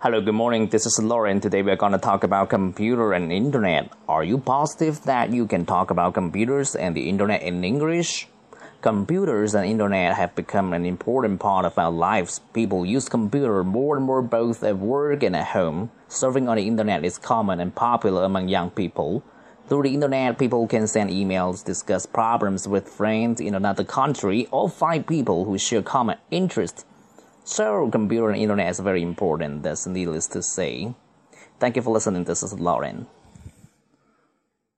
Hello, good morning. This is Lauren. Today we're going to talk about computer and internet. Are you positive that you can talk about computers and the internet in English? Computers and internet have become an important part of our lives. People use computer more and more both at work and at home. Surfing on the internet is common and popular among young people. Through the internet, people can send emails, discuss problems with friends in another country, or find people who share common interests. So, computer and internet is very important. That's needless to say. Thank you for listening. This is Lauren.